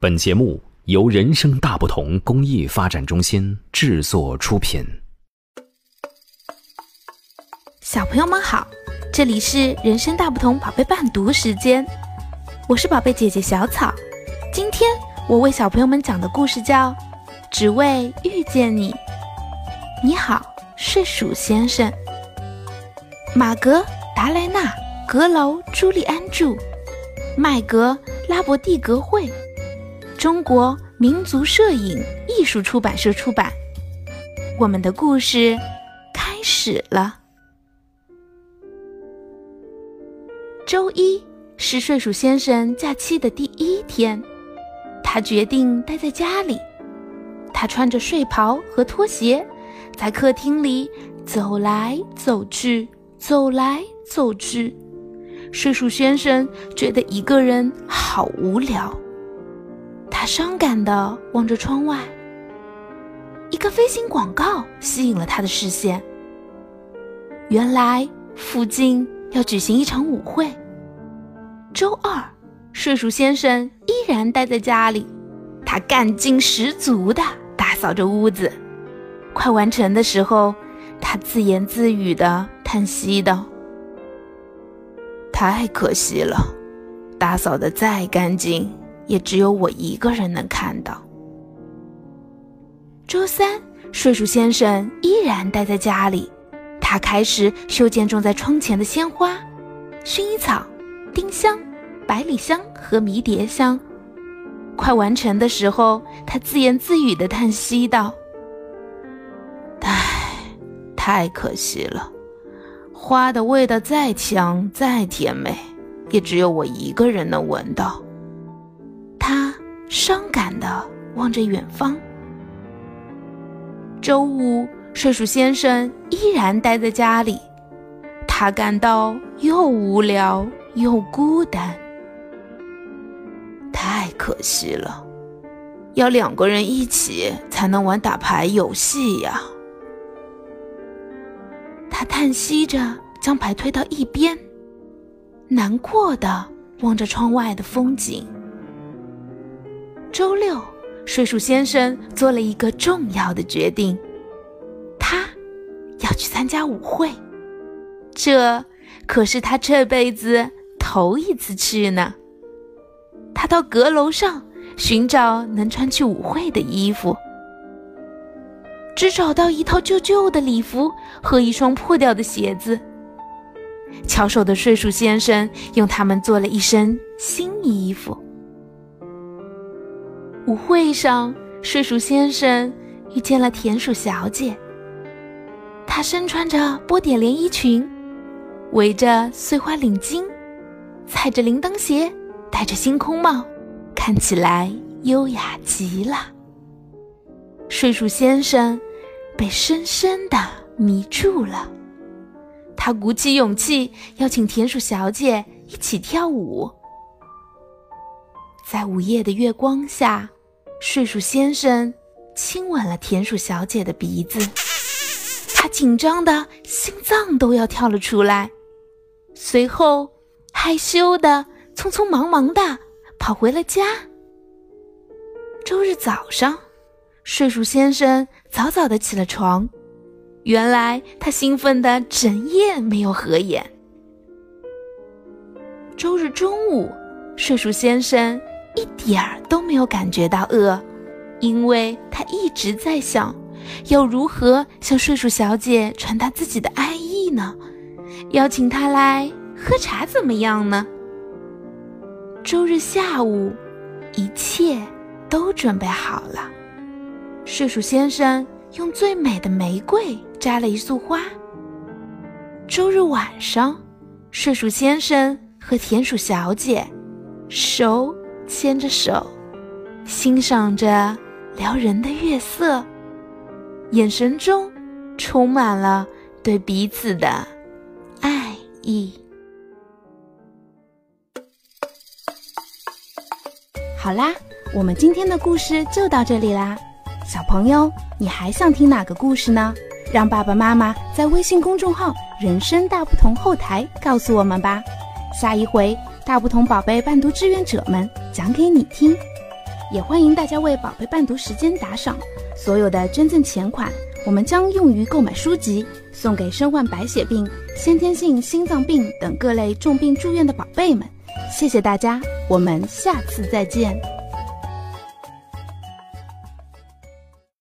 本节目由人生大不同公益发展中心制作出品。小朋友们好，这里是人生大不同宝贝伴读时间，我是宝贝姐姐小草。今天我为小朋友们讲的故事叫《只为遇见你》。你好，睡鼠先生。马格达莱纳阁楼朱利安著，麦格拉伯蒂格会。中国民族摄影艺术出版社出版。我们的故事开始了。周一是睡鼠先生假期的第一天，他决定待在家里。他穿着睡袍和拖鞋，在客厅里走来走去，走来走去。睡鼠先生觉得一个人好无聊。伤感地望着窗外，一个飞行广告吸引了他的视线。原来附近要举行一场舞会。周二，睡鼠先生依然待在家里，他干劲十足地打扫着屋子。快完成的时候，他自言自语地叹息道：“太可惜了，打扫得再干净。”也只有我一个人能看到。周三，睡鼠先生依然待在家里，他开始修剪种在窗前的鲜花：薰衣草、丁香、百里香和迷迭香。快完成的时候，他自言自语地叹息道：“唉，太可惜了，花的味道再香再甜美，也只有我一个人能闻到。”伤感的望着远方。周五，睡鼠先生依然待在家里，他感到又无聊又孤单。太可惜了，要两个人一起才能玩打牌游戏呀。他叹息着，将牌推到一边，难过的望着窗外的风景。周六，睡鼠先生做了一个重要的决定，他要去参加舞会。这可是他这辈子头一次去呢。他到阁楼上寻找能穿去舞会的衣服，只找到一套旧旧的礼服和一双破掉的鞋子。巧手的睡鼠先生用它们做了一身新衣服。舞会上，睡鼠先生遇见了田鼠小姐。她身穿着波点连衣裙，围着碎花领巾，踩着铃铛鞋，戴着星空帽，看起来优雅极了。睡鼠先生被深深的迷住了，他鼓起勇气邀请田鼠小姐一起跳舞，在午夜的月光下。睡鼠先生亲吻了田鼠小姐的鼻子，他紧张的心脏都要跳了出来，随后害羞的匆匆忙忙的跑回了家。周日早上，睡鼠先生早早的起了床，原来他兴奋的整夜没有合眼。周日中午，睡鼠先生。一点儿都没有感觉到饿，因为他一直在想，要如何向睡鼠小姐传达自己的爱意呢？邀请她来喝茶怎么样呢？周日下午，一切都准备好了。睡鼠先生用最美的玫瑰摘了一束花。周日晚上，睡鼠先生和田鼠小姐手。牵着手，欣赏着撩人的月色，眼神中充满了对彼此的爱意。好啦，我们今天的故事就到这里啦。小朋友，你还想听哪个故事呢？让爸爸妈妈在微信公众号“人生大不同”后台告诉我们吧。下一回。大不同宝贝伴读志愿者们讲给你听，也欢迎大家为宝贝伴读时间打赏。所有的捐赠钱款，我们将用于购买书籍，送给身患白血病、先天性心脏病等各类重病住院的宝贝们。谢谢大家，我们下次再见。